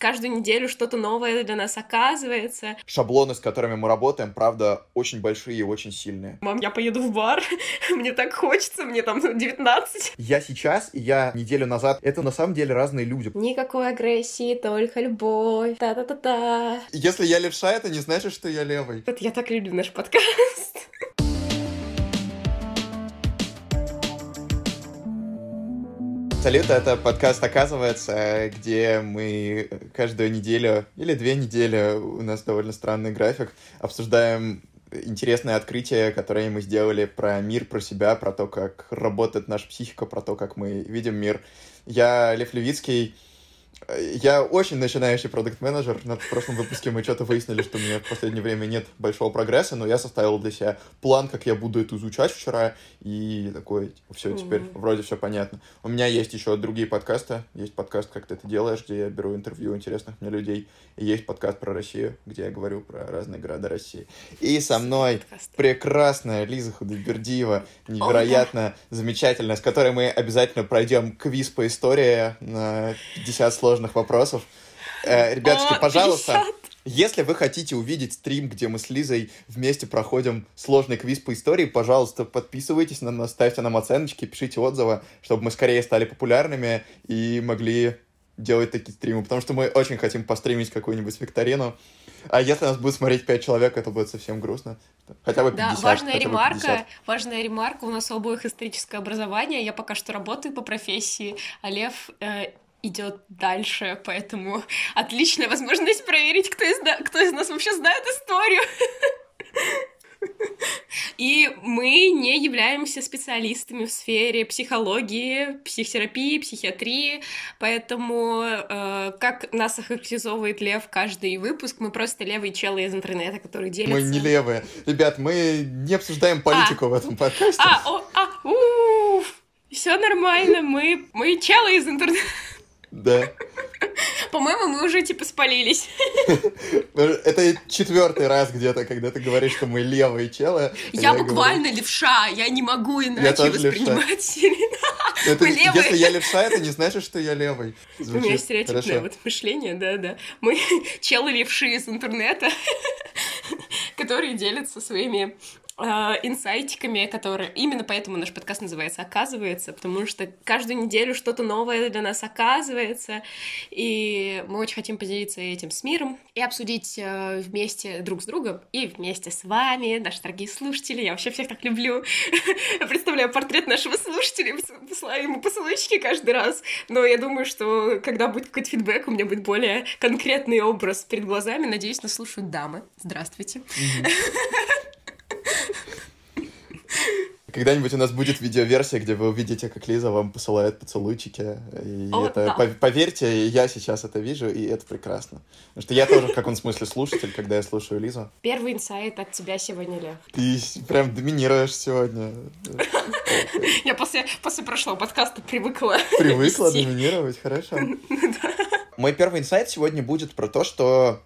каждую неделю что-то новое для нас оказывается. Шаблоны, с которыми мы работаем, правда, очень большие и очень сильные. Мам, я поеду в бар, мне так хочется, мне там 19. Я сейчас и я неделю назад, это на самом деле разные люди. Никакой агрессии, только любовь. Та-та-та-та. Если я левша, это не значит, что я левый. Вот я так люблю наш подкаст. Салют, это подкаст «Оказывается», где мы каждую неделю или две недели, у нас довольно странный график, обсуждаем интересные открытия, которые мы сделали про мир, про себя, про то, как работает наша психика, про то, как мы видим мир. Я Лев Левицкий, я очень начинающий продукт-менеджер. На прошлом выпуске мы что-то выяснили, что у меня в последнее время нет большого прогресса, но я составил для себя план, как я буду это изучать вчера, и такой, типа, все, теперь mm-hmm. вроде все понятно. У меня есть еще другие подкасты. Есть подкаст «Как ты это делаешь», где я беру интервью интересных мне людей. И есть подкаст про Россию, где я говорю про разные города России. И со мной прекрасная Лиза Худайбердиева, невероятно oh, замечательная, с которой мы обязательно пройдем квиз по истории на 50 сложных сложных вопросов. Э, ребятушки, О, пожалуйста, 50. если вы хотите увидеть стрим, где мы с Лизой вместе проходим сложный квиз по истории, пожалуйста, подписывайтесь на нас, ставьте нам оценочки, пишите отзывы, чтобы мы скорее стали популярными и могли делать такие стримы, потому что мы очень хотим постримить какую-нибудь викторину. А если нас будет смотреть 5 человек, это будет совсем грустно. Хотя бы 50. Да, важная ремарка, 50. важная ремарка, у нас у обоих историческое образование, я пока что работаю по профессии, а Лев э, идет дальше, поэтому отличная возможность проверить, кто из, кто из нас вообще знает историю. И мы не являемся специалистами в сфере психологии, психотерапии, психиатрии, поэтому э, как нас охарактеризовывает Лев каждый выпуск, мы просто левые челы из интернета, которые делятся. Мы не левые. Ребят, мы не обсуждаем политику а. в этом подкасте. А, о, а, все нормально, мы, мы челы из интернета. Да. По-моему, мы уже типа спалились. Это четвертый раз где-то, когда ты говоришь, что мы левые челы. Я, я буквально говорю... левша, я не могу иначе я воспринимать. Это, левые. Если я левша, это не значит, что я левый. Звучит. У меня стереотипное вот мышление, да-да. Мы челы левши из интернета, которые делятся своими инсайтиками, которые... Именно поэтому наш подкаст называется «Оказывается», потому что каждую неделю что-то новое для нас оказывается, и мы очень хотим поделиться этим с миром и обсудить э, вместе друг с другом и вместе с вами, наши дорогие слушатели. Я вообще всех так люблю. Представляю портрет нашего слушателя, посылаю ему посылочки каждый раз, но я думаю, что когда будет какой-то фидбэк, у меня будет более конкретный образ перед глазами. Надеюсь, нас слушают дамы. Здравствуйте. Когда-нибудь у нас будет видеоверсия, где вы увидите, как Лиза вам посылает поцелуйчики. И О, это, да. поверьте, я сейчас это вижу, и это прекрасно. Потому что я тоже в каком смысле слушатель, когда я слушаю Лизу. Первый инсайт от тебя сегодня, Лев. Ты прям доминируешь сегодня. Я после, после прошлого подкаста привыкла. Привыкла доминировать, хорошо. Мой первый инсайт сегодня будет про то, что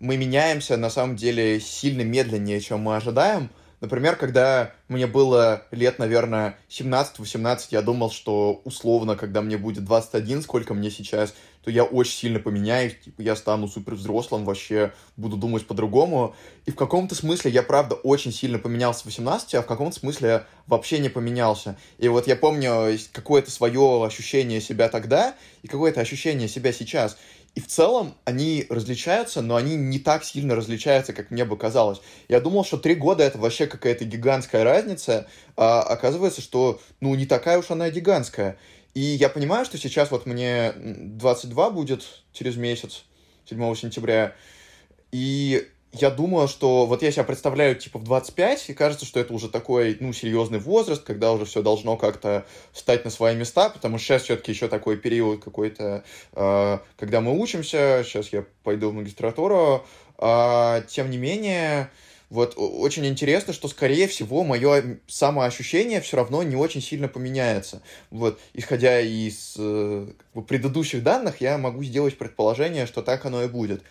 мы меняемся на самом деле сильно медленнее, чем мы ожидаем. Например, когда мне было лет, наверное, 17-18, я думал, что условно, когда мне будет 21, сколько мне сейчас, то я очень сильно поменяюсь, типа, я стану супер взрослым, вообще буду думать по-другому. И в каком-то смысле я, правда, очень сильно поменялся в 18, а в каком-то смысле вообще не поменялся. И вот я помню какое-то свое ощущение себя тогда и какое-то ощущение себя сейчас. И в целом они различаются, но они не так сильно различаются, как мне бы казалось. Я думал, что три года это вообще какая-то гигантская разница, а оказывается, что ну не такая уж она гигантская. И я понимаю, что сейчас вот мне 22 будет через месяц, 7 сентября, и я думаю, что вот я себя представляю, типа, в 25, и кажется, что это уже такой, ну, серьезный возраст, когда уже все должно как-то встать на свои места, потому что сейчас все-таки еще такой период какой-то, э, когда мы учимся, сейчас я пойду в магистратуру, э, тем не менее, вот очень интересно, что, скорее всего, мое самоощущение все равно не очень сильно поменяется. Вот, исходя из э, предыдущих данных, я могу сделать предположение, что так оно и будет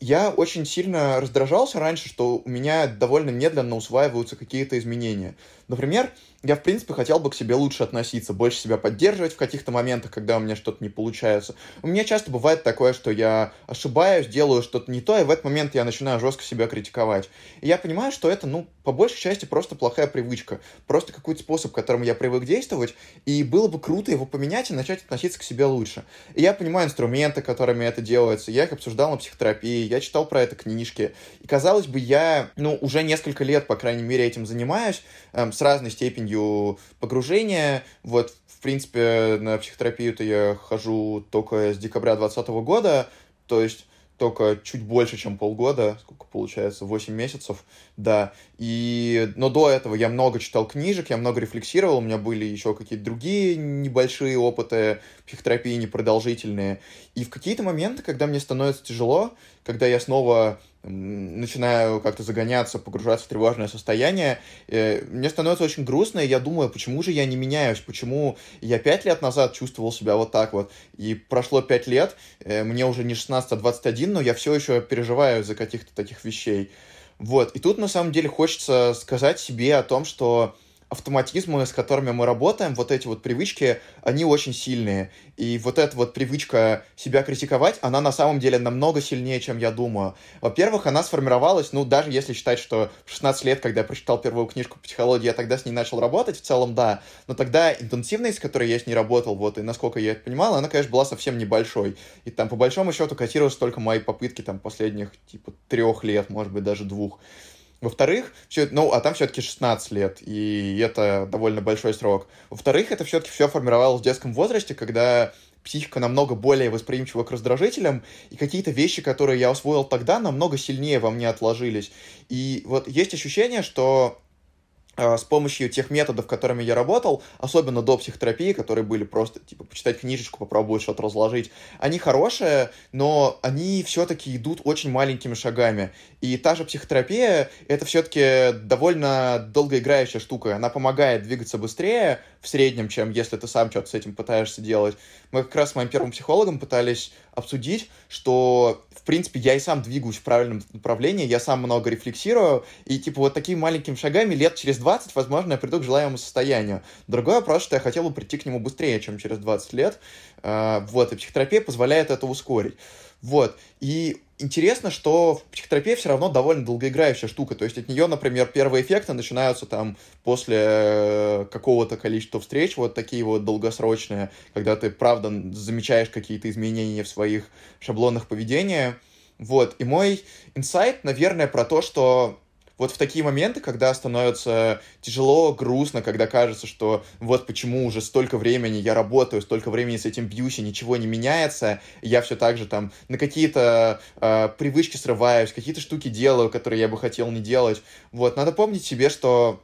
я очень сильно раздражался раньше, что у меня довольно медленно усваиваются какие-то изменения. Например, я, в принципе, хотел бы к себе лучше относиться, больше себя поддерживать в каких-то моментах, когда у меня что-то не получается. У меня часто бывает такое, что я ошибаюсь, делаю что-то не то, и в этот момент я начинаю жестко себя критиковать. И я понимаю, что это, ну, по большей части просто плохая привычка, просто какой-то способ, к которому я привык действовать, и было бы круто его поменять и начать относиться к себе лучше. И я понимаю инструменты, которыми это делается, я их обсуждал на психотерапии, я читал про это книжки, и казалось бы, я, ну, уже несколько лет, по крайней мере, этим занимаюсь, эм, с разной степенью погружения. Вот, в принципе, на психотерапию-то я хожу только с декабря 2020 года, то есть только чуть больше, чем полгода, сколько получается, 8 месяцев, да. И, но до этого я много читал книжек, я много рефлексировал, у меня были еще какие-то другие небольшие опыты психотерапии, непродолжительные. И в какие-то моменты, когда мне становится тяжело, когда я снова начинаю как-то загоняться, погружаться в тревожное состояние, э, мне становится очень грустно, и я думаю, почему же я не меняюсь, почему я пять лет назад чувствовал себя вот так вот, и прошло пять лет, э, мне уже не 16, а 21, но я все еще переживаю за каких-то таких вещей. Вот, и тут на самом деле хочется сказать себе о том, что автоматизмы, с которыми мы работаем, вот эти вот привычки, они очень сильные. И вот эта вот привычка себя критиковать, она на самом деле намного сильнее, чем я думаю. Во-первых, она сформировалась, ну, даже если считать, что в 16 лет, когда я прочитал первую книжку по психологии, я тогда с ней начал работать, в целом, да. Но тогда интенсивность, с которой я с ней работал, вот, и насколько я это понимал, она, конечно, была совсем небольшой. И там, по большому счету, котировались только мои попытки, там, последних, типа, трех лет, может быть, даже двух. Во-вторых, все, ну, а там все-таки 16 лет, и это довольно большой срок. Во-вторых, это все-таки все формировалось в детском возрасте, когда психика намного более восприимчива к раздражителям, и какие-то вещи, которые я усвоил тогда, намного сильнее во мне отложились. И вот есть ощущение, что с помощью тех методов, которыми я работал, особенно до психотерапии, которые были просто, типа, почитать книжечку, попробовать что-то разложить, они хорошие, но они все-таки идут очень маленькими шагами. И та же психотерапия — это все-таки довольно долгоиграющая штука. Она помогает двигаться быстрее в среднем, чем если ты сам что-то с этим пытаешься делать. Мы как раз с моим первым психологом пытались обсудить, что, в принципе, я и сам двигаюсь в правильном направлении, я сам много рефлексирую, и, типа, вот такими маленькими шагами лет через 20, возможно, я приду к желаемому состоянию. Другой вопрос, что я хотел бы прийти к нему быстрее, чем через 20 лет. А, вот, и психотерапия позволяет это ускорить. Вот. И интересно, что психотерапия все равно довольно долгоиграющая штука. То есть от нее, например, первые эффекты начинаются там после э, какого-то количества встреч, вот такие вот долгосрочные, когда ты, правда, замечаешь какие-то изменения в своих шаблонах поведения. Вот. И мой инсайт, наверное, про то, что вот в такие моменты, когда становится тяжело, грустно, когда кажется, что вот почему уже столько времени я работаю, столько времени с этим бьюсь, и ничего не меняется, я все так же там на какие-то э, привычки срываюсь, какие-то штуки делаю, которые я бы хотел не делать. Вот, надо помнить себе, что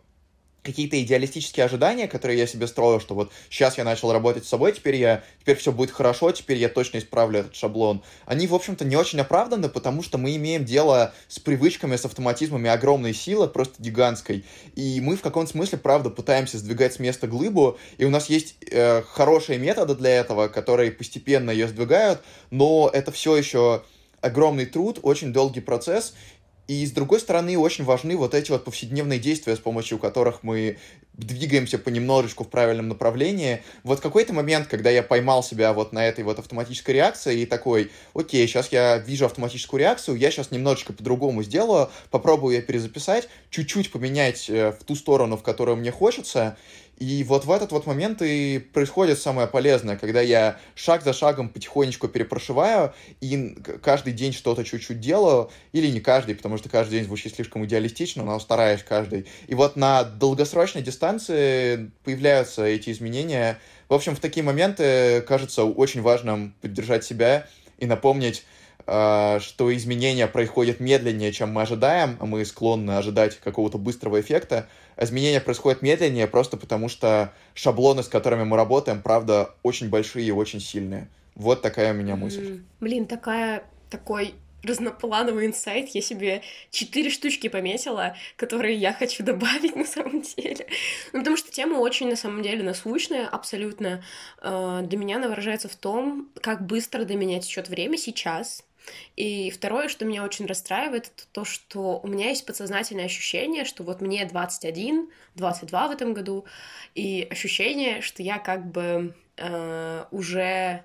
какие-то идеалистические ожидания, которые я себе строил, что вот сейчас я начал работать с собой, теперь я, теперь все будет хорошо, теперь я точно исправлю этот шаблон. Они, в общем-то, не очень оправданы, потому что мы имеем дело с привычками, с автоматизмами огромной силы, просто гигантской. И мы в каком-то смысле, правда, пытаемся сдвигать с места глыбу, и у нас есть э, хорошие методы для этого, которые постепенно ее сдвигают, но это все еще огромный труд, очень долгий процесс, и, с другой стороны, очень важны вот эти вот повседневные действия, с помощью которых мы двигаемся понемножечку в правильном направлении. Вот какой-то момент, когда я поймал себя вот на этой вот автоматической реакции и такой, окей, сейчас я вижу автоматическую реакцию, я сейчас немножечко по-другому сделаю, попробую ее перезаписать, чуть-чуть поменять э, в ту сторону, в которую мне хочется, и вот в этот вот момент и происходит самое полезное, когда я шаг за шагом потихонечку перепрошиваю и каждый день что-то чуть-чуть делаю, или не каждый, потому что каждый день звучит слишком идеалистично, но стараюсь каждый. И вот на долгосрочной дистанции появляются эти изменения. В общем, в такие моменты кажется очень важным поддержать себя и напомнить, что изменения происходят медленнее, чем мы ожидаем, а мы склонны ожидать какого-то быстрого эффекта. Изменения происходят медленнее просто потому, что шаблоны, с которыми мы работаем, правда, очень большие и очень сильные. Вот такая у меня мысль. Блин, такая, такой разноплановый инсайт. Я себе четыре штучки пометила, которые я хочу добавить на самом деле. Ну, потому что тема очень, на самом деле, насущная, абсолютно. Э, для меня она выражается в том, как быстро для меня течет время сейчас, И второе, что меня очень расстраивает, это то, что у меня есть подсознательное ощущение, что вот мне 21, 22 в этом году, и ощущение, что я как бы э, уже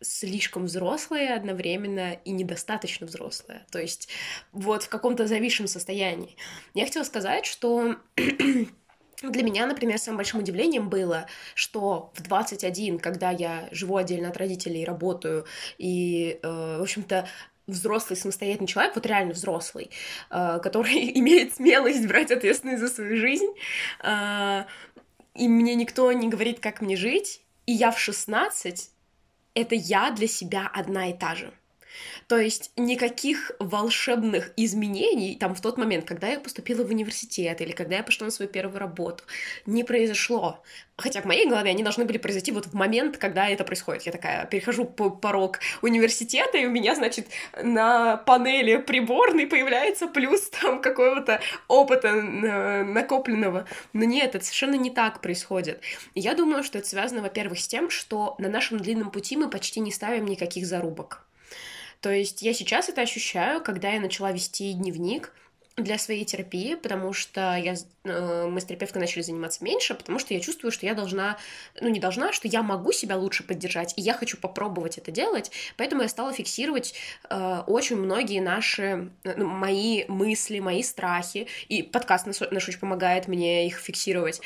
слишком взрослая одновременно и недостаточно взрослая. То есть вот в каком-то зависшем состоянии. Я хотела сказать, что для меня, например, самым большим удивлением было, что в 21, когда я живу отдельно от родителей, работаю, и, э, в общем-то, взрослый самостоятельный человек, вот реально взрослый, э, который имеет смелость брать ответственность за свою жизнь, э, и мне никто не говорит, как мне жить, и я в 16 это я для себя одна и та же. То есть никаких волшебных изменений там в тот момент, когда я поступила в университет или когда я пошла на свою первую работу, не произошло. Хотя в моей голове они должны были произойти вот в момент, когда это происходит. Я такая перехожу по порог университета, и у меня, значит, на панели приборной появляется плюс там какого-то опыта э, накопленного. Но нет, это совершенно не так происходит. Я думаю, что это связано, во-первых, с тем, что на нашем длинном пути мы почти не ставим никаких зарубок. То есть я сейчас это ощущаю, когда я начала вести дневник для своей терапии, потому что я Э, мы с терапевткой начали заниматься меньше, потому что я чувствую, что я должна, ну не должна, что я могу себя лучше поддержать, и я хочу попробовать это делать, поэтому я стала фиксировать э, очень многие наши, ну, мои мысли, мои страхи, и подкаст наш, наш очень помогает мне их фиксировать.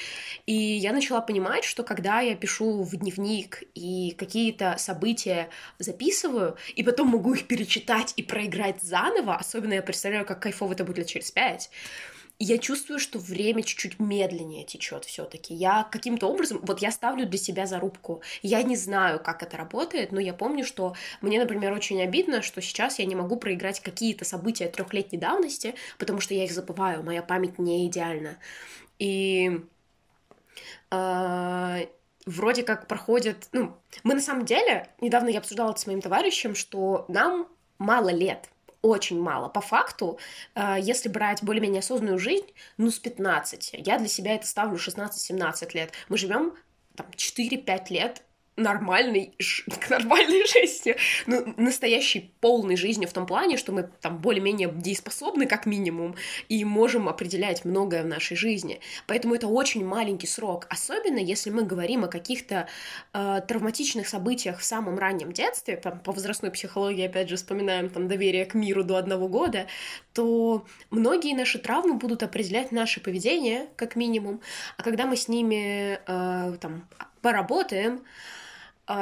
И я начала понимать, что когда я пишу в дневник и какие-то события записываю, и потом могу их перечитать и проиграть заново, особенно я представляю, как кайфово это будет лет через пять, я чувствую, что время чуть-чуть медленнее течет все-таки. Я каким-то образом, вот я ставлю для себя зарубку. Я не знаю, как это работает, но я помню, что мне, например, очень обидно, что сейчас я не могу проиграть какие-то события трехлетней давности, потому что я их забываю, моя память не идеальна. И э, вроде как проходит, ну, мы на самом деле, недавно я обсуждала это с моим товарищем, что нам мало лет, очень мало. По факту, э, если брать более-менее осознанную жизнь, ну, с 15. Я для себя это ставлю 16-17 лет. Мы живем там 4-5 лет нормальной, нормальной жизнью, ну, настоящей полной жизнью в том плане, что мы там более-менее дееспособны, как минимум, и можем определять многое в нашей жизни. Поэтому это очень маленький срок, особенно если мы говорим о каких-то э, травматичных событиях в самом раннем детстве, там, по возрастной психологии, опять же, вспоминаем там доверие к миру до одного года, то многие наши травмы будут определять наше поведение, как минимум, а когда мы с ними э, там поработаем,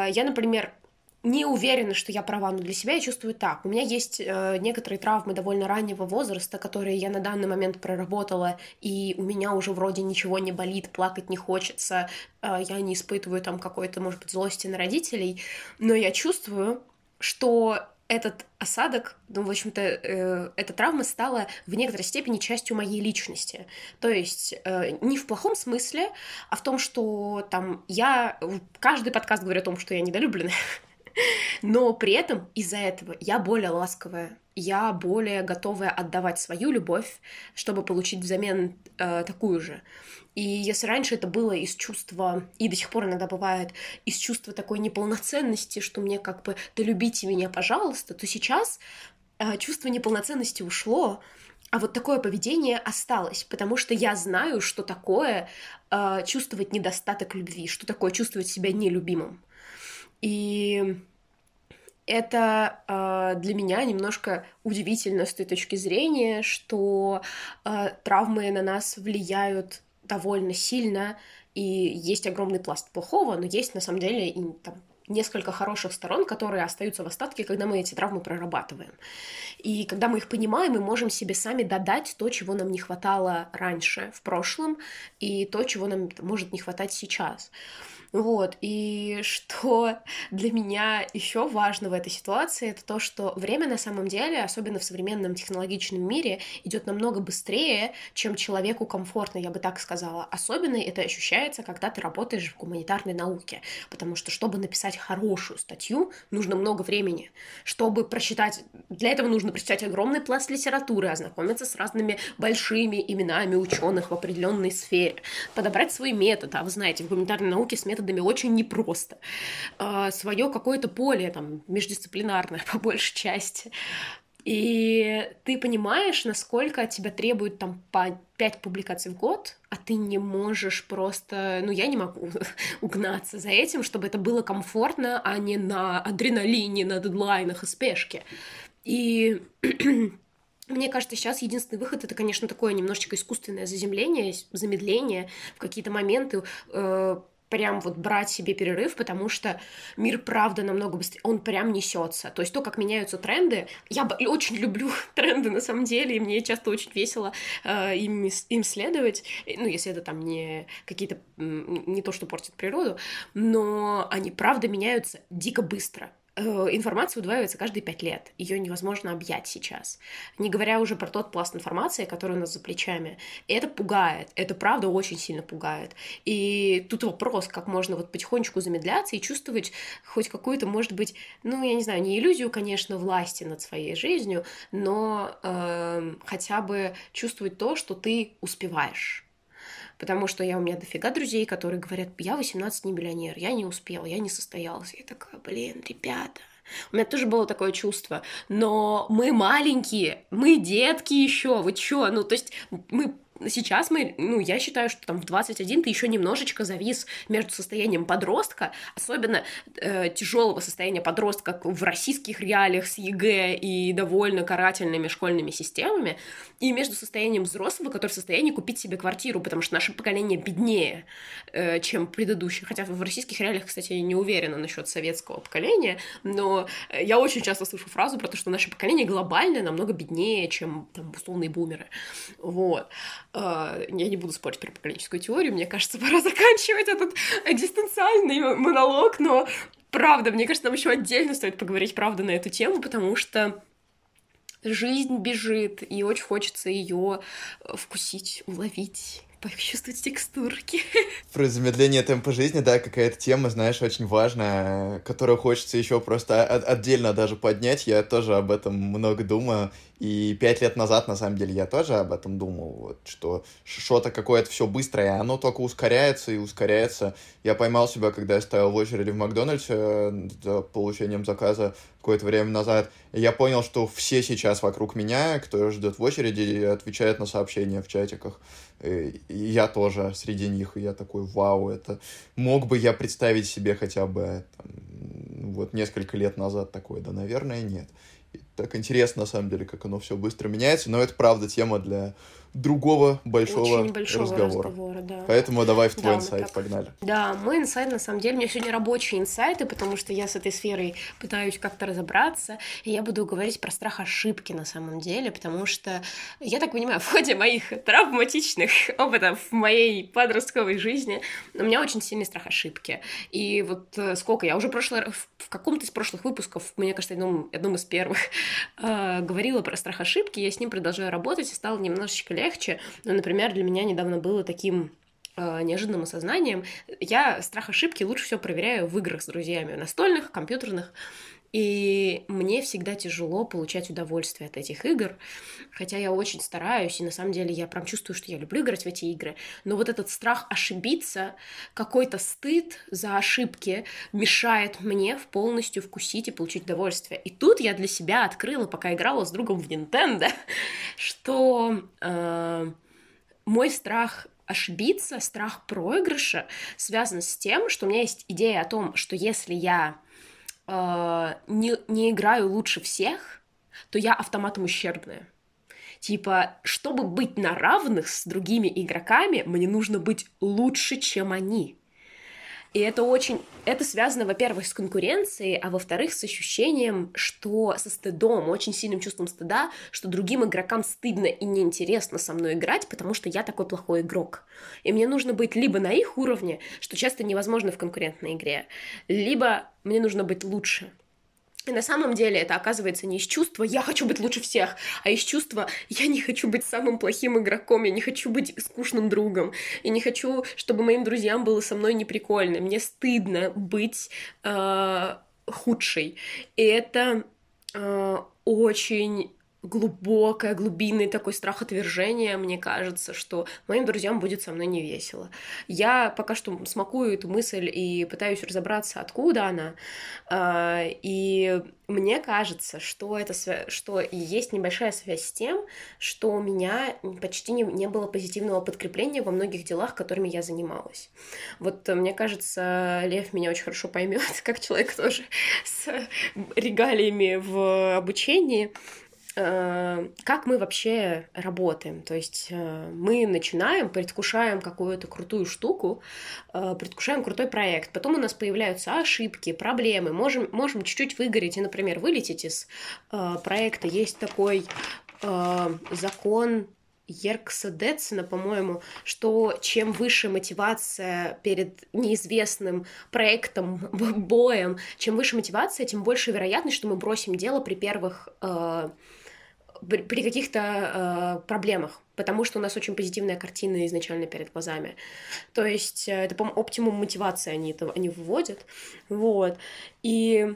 я, например, не уверена, что я права, но для себя я чувствую так. У меня есть э, некоторые травмы довольно раннего возраста, которые я на данный момент проработала, и у меня уже вроде ничего не болит, плакать не хочется, э, я не испытываю там какой-то, может быть, злости на родителей, но я чувствую, что этот осадок, ну, в общем-то, э, эта травма стала в некоторой степени частью моей личности. То есть э, не в плохом смысле, а в том, что там я... Каждый подкаст говорит о том, что я недолюбленная, но при этом из-за этого я более ласковая, я более готовая отдавать свою любовь, чтобы получить взамен э, такую же. И если раньше это было из чувства, и до сих пор иногда бывает, из чувства такой неполноценности, что мне как бы «да любите меня, пожалуйста», то сейчас э, чувство неполноценности ушло, а вот такое поведение осталось, потому что я знаю, что такое э, чувствовать недостаток любви, что такое чувствовать себя нелюбимым. И это э, для меня немножко удивительно с той точки зрения, что э, травмы на нас влияют довольно сильно, и есть огромный пласт плохого, но есть на самом деле и там несколько хороших сторон, которые остаются в остатке, когда мы эти травмы прорабатываем. И когда мы их понимаем, мы можем себе сами додать то, чего нам не хватало раньше, в прошлом, и то, чего нам может не хватать сейчас. Вот, и что для меня еще важно в этой ситуации, это то, что время на самом деле, особенно в современном технологичном мире, идет намного быстрее, чем человеку комфортно, я бы так сказала. Особенно это ощущается, когда ты работаешь в гуманитарной науке, потому что, чтобы написать хорошую статью, нужно много времени. Чтобы прочитать, для этого нужно прочитать огромный пласт литературы, ознакомиться с разными большими именами ученых в определенной сфере, подобрать свой метод, а вы знаете, в гуманитарной науке с методом методами очень непросто. Э, свое какое-то поле, там, междисциплинарное, по большей части. И ты понимаешь, насколько от тебя требуют там по 5 публикаций в год, а ты не можешь просто... Ну, я не могу угнаться за этим, чтобы это было комфортно, а не на адреналине, на дедлайнах и спешке. И мне кажется, сейчас единственный выход это, конечно, такое немножечко искусственное заземление, замедление в какие-то моменты, э, прям вот брать себе перерыв, потому что мир, правда, намного быстрее, он прям несется. То есть то, как меняются тренды, я очень люблю тренды на самом деле, и мне часто очень весело э, им, им следовать, ну, если это там не какие-то, не то, что портит природу, но они, правда, меняются дико быстро. Э, информация удваивается каждые пять лет. Ее невозможно объять сейчас. Не говоря уже про тот пласт информации, который у нас за плечами. И это пугает. Это правда очень сильно пугает. И тут вопрос, как можно вот потихонечку замедляться и чувствовать хоть какую-то, может быть, ну, я не знаю, не иллюзию, конечно, власти над своей жизнью, но э, хотя бы чувствовать то, что ты успеваешь потому что я у меня дофига друзей, которые говорят, я 18 не миллионер, я не успела, я не состоялась. Я такая, блин, ребята, у меня тоже было такое чувство. Но мы маленькие, мы детки еще, вы чё? Ну, то есть мы сейчас мы, ну, я считаю, что там в 21 ты еще немножечко завис между состоянием подростка, особенно э, тяжелого состояния подростка в российских реалиях с ЕГЭ и довольно карательными школьными системами, и между состоянием взрослого, который в состоянии купить себе квартиру, потому что наше поколение беднее, э, чем предыдущее. Хотя в российских реалиях, кстати, я не уверена насчет советского поколения, но я очень часто слышу фразу про то, что наше поколение глобально намного беднее, чем там условные бумеры. Вот. А, я не буду спорить про поколенческую теорию, мне кажется, пора заканчивать этот экзистенциальный монолог, но правда, мне кажется, нам еще отдельно стоит поговорить, правда, на эту тему, потому что жизнь бежит, и очень хочется ее вкусить, уловить почувствовать текстурки. Про замедление темпа жизни, да, какая-то тема, знаешь, очень важная, которую хочется еще просто отдельно даже поднять. Я тоже об этом много думаю. И пять лет назад, на самом деле, я тоже об этом думал, вот, что что-то какое-то все быстрое, оно только ускоряется и ускоряется. Я поймал себя, когда я стоял в очереди в Макдональдсе э, за получением заказа какое-то время назад, и я понял, что все сейчас вокруг меня, кто ждет в очереди, отвечает на сообщения в чатиках. И я тоже среди них, и я такой, вау, это мог бы я представить себе хотя бы там, вот несколько лет назад такое, да, наверное, нет так интересно, на самом деле, как оно все быстро меняется, но это, правда, тема для другого большого Очень большого разговора. разговора да. Поэтому давай в твой да, инсайт, так... погнали. Да, мой инсайт, на самом деле, у меня сегодня рабочие инсайты, потому что я с этой сферой пытаюсь как-то разобраться, и я буду говорить про страх ошибки на самом деле, потому что, я так понимаю, в ходе моих травматичных опытов в моей подростковой жизни у меня очень сильный страх ошибки. И вот э, сколько, я уже прошлый, в каком-то из прошлых выпусков, мне кажется, одном, одном из первых, э, говорила про страх ошибки, я с ним продолжаю работать, и стало немножечко легче. Ну, например, для меня недавно было таким э, неожиданным осознанием. Я страх ошибки лучше всего проверяю в играх с друзьями, настольных, компьютерных. И мне всегда тяжело получать удовольствие от этих игр, хотя я очень стараюсь, и на самом деле я прям чувствую, что я люблю играть в эти игры, но вот этот страх ошибиться, какой-то стыд за ошибки мешает мне в полностью вкусить и получить удовольствие. И тут я для себя открыла, пока играла с другом в Nintendo, что э, мой страх ошибиться, страх проигрыша связан с тем, что у меня есть идея о том, что если я э, не, не играю лучше всех, то я автоматом ущербная. Типа, чтобы быть на равных с другими игроками, мне нужно быть лучше, чем они. И это очень... Это связано, во-первых, с конкуренцией, а во-вторых, с ощущением, что со стыдом, очень сильным чувством стыда, что другим игрокам стыдно и неинтересно со мной играть, потому что я такой плохой игрок. И мне нужно быть либо на их уровне, что часто невозможно в конкурентной игре, либо мне нужно быть лучше. И на самом деле это оказывается не из чувства «я хочу быть лучше всех», а из чувства «я не хочу быть самым плохим игроком, я не хочу быть скучным другом, я не хочу, чтобы моим друзьям было со мной неприкольно, мне стыдно быть э, худшей». И это э, очень глубокое, глубинный такой страх отвержения, мне кажется, что моим друзьям будет со мной не весело. Я пока что смакую эту мысль и пытаюсь разобраться, откуда она. А, и мне кажется, что это что есть небольшая связь с тем, что у меня почти не, не было позитивного подкрепления во многих делах, которыми я занималась. Вот мне кажется, Лев меня очень хорошо поймет, как человек тоже с регалиями в обучении. Э, как мы вообще работаем. То есть э, мы начинаем, предвкушаем какую-то крутую штуку, э, предвкушаем крутой проект. Потом у нас появляются ошибки, проблемы. Можем, можем чуть-чуть выгореть и, например, вылететь из проекта. Есть такой закон Еркса Детсона, по-моему, что чем выше мотивация перед неизвестным проектом, боем, чем выше мотивация, тем больше вероятность, что мы бросим дело при первых при каких-то э, проблемах, потому что у нас очень позитивная картина изначально перед глазами. То есть э, это, по-моему, оптимум мотивации они, это, они выводят. Вот. И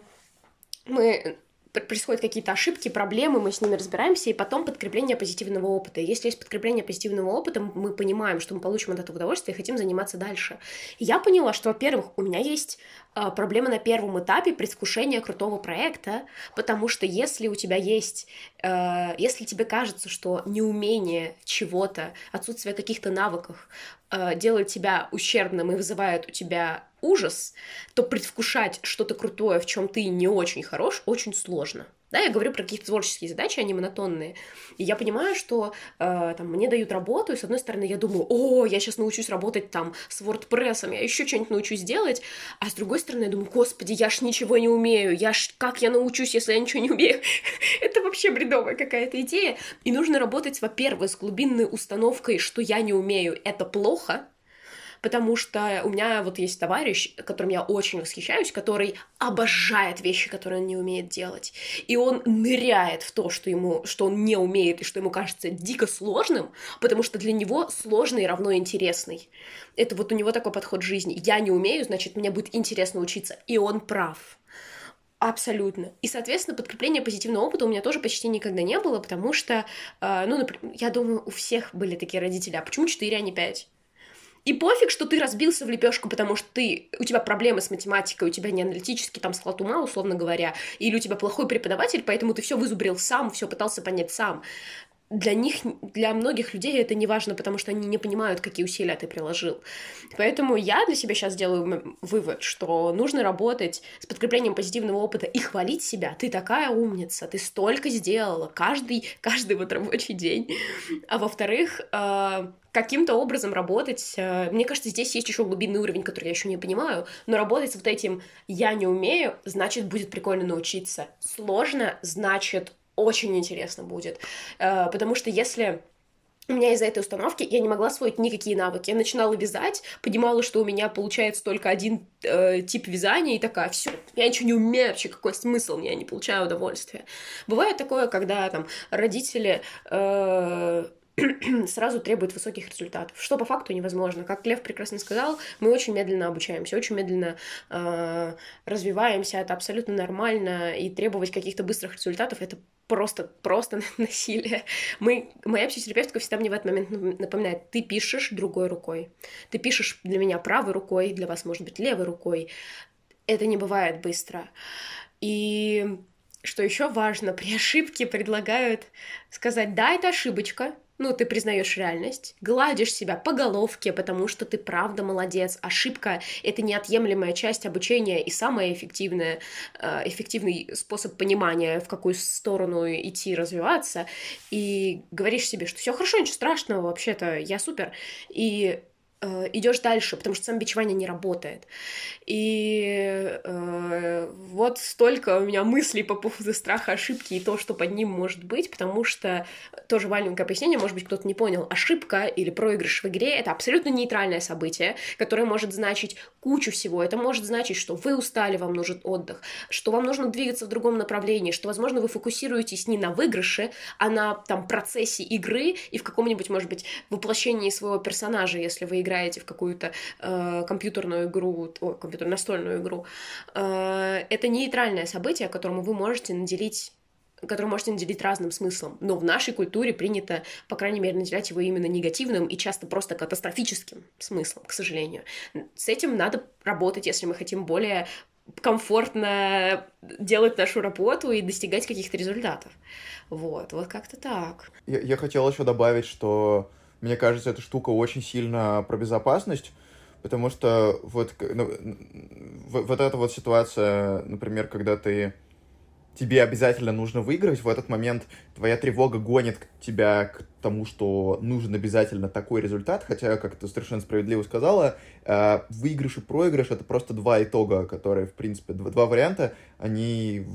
мы происходят какие-то ошибки, проблемы, мы с ними разбираемся, и потом подкрепление позитивного опыта. И если есть подкрепление позитивного опыта, мы понимаем, что мы получим от этого удовольствие и хотим заниматься дальше. И я поняла, что, во-первых, у меня есть э, проблема на первом этапе предвкушения крутого проекта, потому что если у тебя есть, э, если тебе кажется, что неумение чего-то, отсутствие каких-то навыков э, делает тебя ущербным и вызывает у тебя ужас, то предвкушать что-то крутое, в чем ты не очень хорош, очень сложно. Да, я говорю про какие-то творческие задачи, они монотонные. И я понимаю, что э, там, мне дают работу, и с одной стороны я думаю, о, я сейчас научусь работать там с WordPress, я еще что-нибудь научусь делать, а с другой стороны я думаю, господи, я ж ничего не умею, я ж, как я научусь, если я ничего не умею? Это вообще бредовая какая-то идея. И нужно работать, во-первых, с глубинной установкой, что я не умею, это плохо, потому что у меня вот есть товарищ, которым я очень восхищаюсь, который обожает вещи, которые он не умеет делать. И он ныряет в то, что, ему, что он не умеет и что ему кажется дико сложным, потому что для него сложный равно интересный. Это вот у него такой подход к жизни. Я не умею, значит, мне будет интересно учиться. И он прав. Абсолютно. И, соответственно, подкрепление позитивного опыта у меня тоже почти никогда не было, потому что, э, ну, например, я думаю, у всех были такие родители. А почему 4, а не 5? И пофиг, что ты разбился в лепешку, потому что ты, у тебя проблемы с математикой, у тебя не аналитический там склад ума, условно говоря, или у тебя плохой преподаватель, поэтому ты все вызубрил сам, все пытался понять сам. Для них, для многих людей это не важно, потому что они не понимают, какие усилия ты приложил. Поэтому я для себя сейчас делаю вывод, что нужно работать с подкреплением позитивного опыта и хвалить себя. Ты такая умница, ты столько сделала каждый, каждый вот рабочий день. А во-вторых, э, каким-то образом работать. Э, мне кажется, здесь есть еще глубинный уровень, который я еще не понимаю, но работать с вот этим «я не умею», значит, будет прикольно научиться. Сложно, значит, очень интересно будет. Э, потому что если у меня из-за этой установки я не могла освоить никакие навыки. Я начинала вязать, понимала, что у меня получается только один э, тип вязания, и такая, все, я ничего не умею, вообще какой смысл, я не получаю удовольствия. Бывает такое, когда там родители э, сразу требует высоких результатов, что по факту невозможно. Как Лев прекрасно сказал, мы очень медленно обучаемся, очень медленно э, развиваемся, это абсолютно нормально, и требовать каких-то быстрых результатов — это просто, просто насилие. Мы, моя психотерапевтка всегда мне в этот момент напоминает, ты пишешь другой рукой, ты пишешь для меня правой рукой, для вас, может быть, левой рукой. Это не бывает быстро. И что еще важно, при ошибке предлагают сказать, да, это ошибочка, ну, ты признаешь реальность, гладишь себя по головке, потому что ты правда молодец. Ошибка — это неотъемлемая часть обучения и самый эффективный, э, эффективный способ понимания, в какую сторону идти, развиваться. И говоришь себе, что все хорошо, ничего страшного, вообще-то я супер. И э, идешь дальше, потому что самобичевание не работает. И э, вот столько у меня мыслей по поводу страха ошибки и то, что под ним может быть, потому что тоже маленькое пояснение, может быть, кто-то не понял, ошибка или проигрыш в игре — это абсолютно нейтральное событие, которое может значить кучу всего. Это может значить, что вы устали, вам нужен отдых, что вам нужно двигаться в другом направлении, что, возможно, вы фокусируетесь не на выигрыше, а на там процессе игры и в каком-нибудь, может быть, воплощении своего персонажа, если вы играете в какую-то э, компьютерную игру, о, компьютерную настольную игру. Э, это нейтральное событие, которому вы можете наделить который можете наделить разным смыслом. Но в нашей культуре принято, по крайней мере, наделять его именно негативным и часто просто катастрофическим смыслом, к сожалению. С этим надо работать, если мы хотим более комфортно делать нашу работу и достигать каких-то результатов. Вот, вот как-то так. Я, я хотел еще добавить, что мне кажется, эта штука очень сильно про безопасность, потому что вот, ну, вот эта вот ситуация, например, когда ты тебе обязательно нужно выиграть, в этот момент твоя тревога гонит тебя к тому, что нужен обязательно такой результат, хотя, как ты совершенно справедливо сказала, э, выигрыш и проигрыш — это просто два итога, которые, в принципе, два, два варианта, они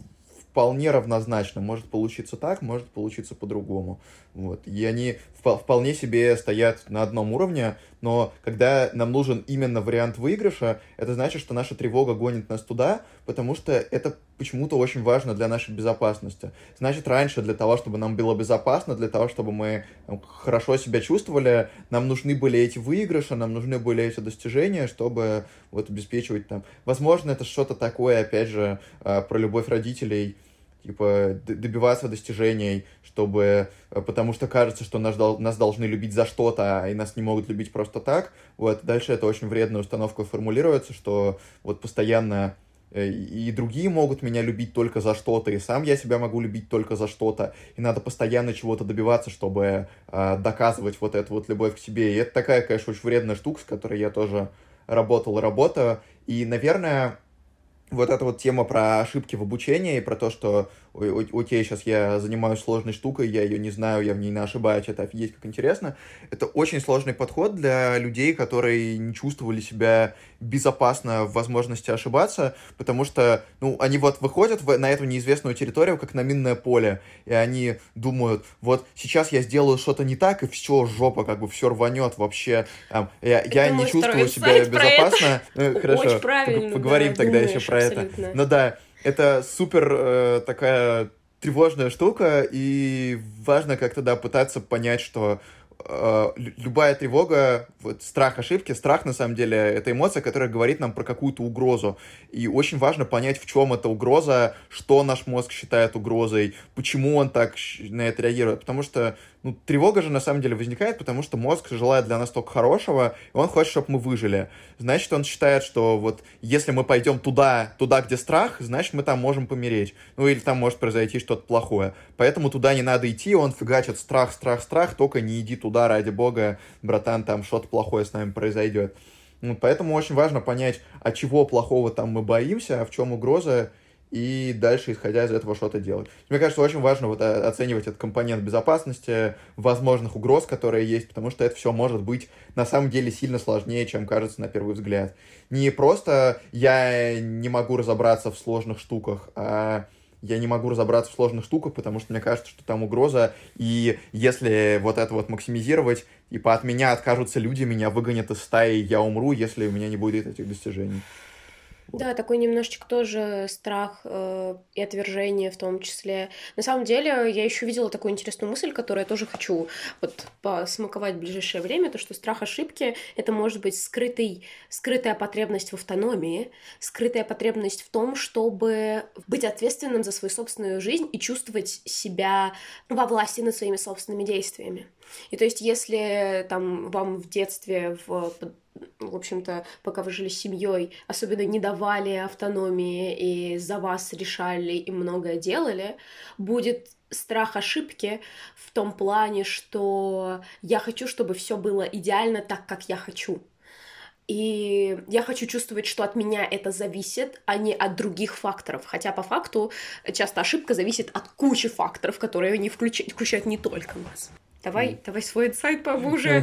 вполне равнозначно. Может получиться так, может получиться по-другому. Вот. И они вполне себе стоят на одном уровне, но когда нам нужен именно вариант выигрыша, это значит, что наша тревога гонит нас туда, потому что это почему-то очень важно для нашей безопасности. Значит, раньше для того, чтобы нам было безопасно, для того, чтобы мы ну, хорошо себя чувствовали, нам нужны были эти выигрыши, нам нужны были эти достижения, чтобы вот обеспечивать там. Возможно, это что-то такое, опять же, а, про любовь родителей, типа добиваться достижений, чтобы, э, потому что кажется, что нас, нас должны любить за что-то, а и нас не могут любить просто так. Вот дальше это очень вредная установка формулируется, что вот постоянно э, и другие могут меня любить только за что-то, и сам я себя могу любить только за что-то, и надо постоянно чего-то добиваться, чтобы э, доказывать вот эту вот любовь к себе. И это такая, конечно, очень вредная штука, с которой я тоже работал работаю. И, наверное, вот эта вот тема про ошибки в обучении и про то, что окей, сейчас я занимаюсь сложной штукой, я ее не знаю, я в ней не ошибаюсь, это офигеть как интересно. Это очень сложный подход для людей, которые не чувствовали себя безопасно в возможности ошибаться, потому что, ну, они вот выходят в, на эту неизвестную территорию, как на минное поле, и они думают, вот сейчас я сделаю что-то не так, и все, жопа, как бы все рванет вообще. Там, я я не чувствую себя безопасно. Ну, хорошо, поговорим да, тогда еще про абсолютно. это. Ну да, это супер э, такая тревожная штука, и важно как-то, да, пытаться понять, что э, любая тревога, вот страх ошибки, страх на самом деле это эмоция, которая говорит нам про какую-то угрозу. И очень важно понять, в чем эта угроза, что наш мозг считает угрозой, почему он так на это реагирует. Потому что ну, тревога же на самом деле возникает, потому что мозг желает для нас только хорошего, и он хочет, чтобы мы выжили. Значит, он считает, что вот если мы пойдем туда, туда, где страх, значит, мы там можем помереть. Ну, или там может произойти что-то плохое. Поэтому туда не надо идти, он фигачит страх, страх, страх, только не иди туда, ради бога, братан, там что-то плохое с нами произойдет. Ну, поэтому очень важно понять, от чего плохого там мы боимся, а в чем угроза, и дальше, исходя из этого, что-то делать. Мне кажется, очень важно вот э, оценивать этот компонент безопасности, возможных угроз, которые есть, потому что это все может быть на самом деле сильно сложнее, чем кажется на первый взгляд. Не просто я не могу разобраться в сложных штуках, а я не могу разобраться в сложных штуках, потому что мне кажется, что там угроза, и если вот это вот максимизировать, типа от меня откажутся люди, меня выгонят из стаи, я умру, если у меня не будет этих достижений. Да, такой немножечко тоже страх э, и отвержение в том числе. На самом деле, я еще видела такую интересную мысль, которую я тоже хочу вот посмаковать в ближайшее время, то, что страх ошибки — это может быть скрытый, скрытая потребность в автономии, скрытая потребность в том, чтобы быть ответственным за свою собственную жизнь и чувствовать себя во власти над своими собственными действиями. И то есть, если там вам в детстве в в общем-то, пока вы жили с семьей, особенно не давали автономии и за вас решали и многое делали, будет страх ошибки в том плане, что я хочу, чтобы все было идеально так, как я хочу. И я хочу чувствовать, что от меня это зависит, а не от других факторов. Хотя по факту часто ошибка зависит от кучи факторов, которые не включают, включают не только нас. Давай, mm. давай свой инсайт, по уже,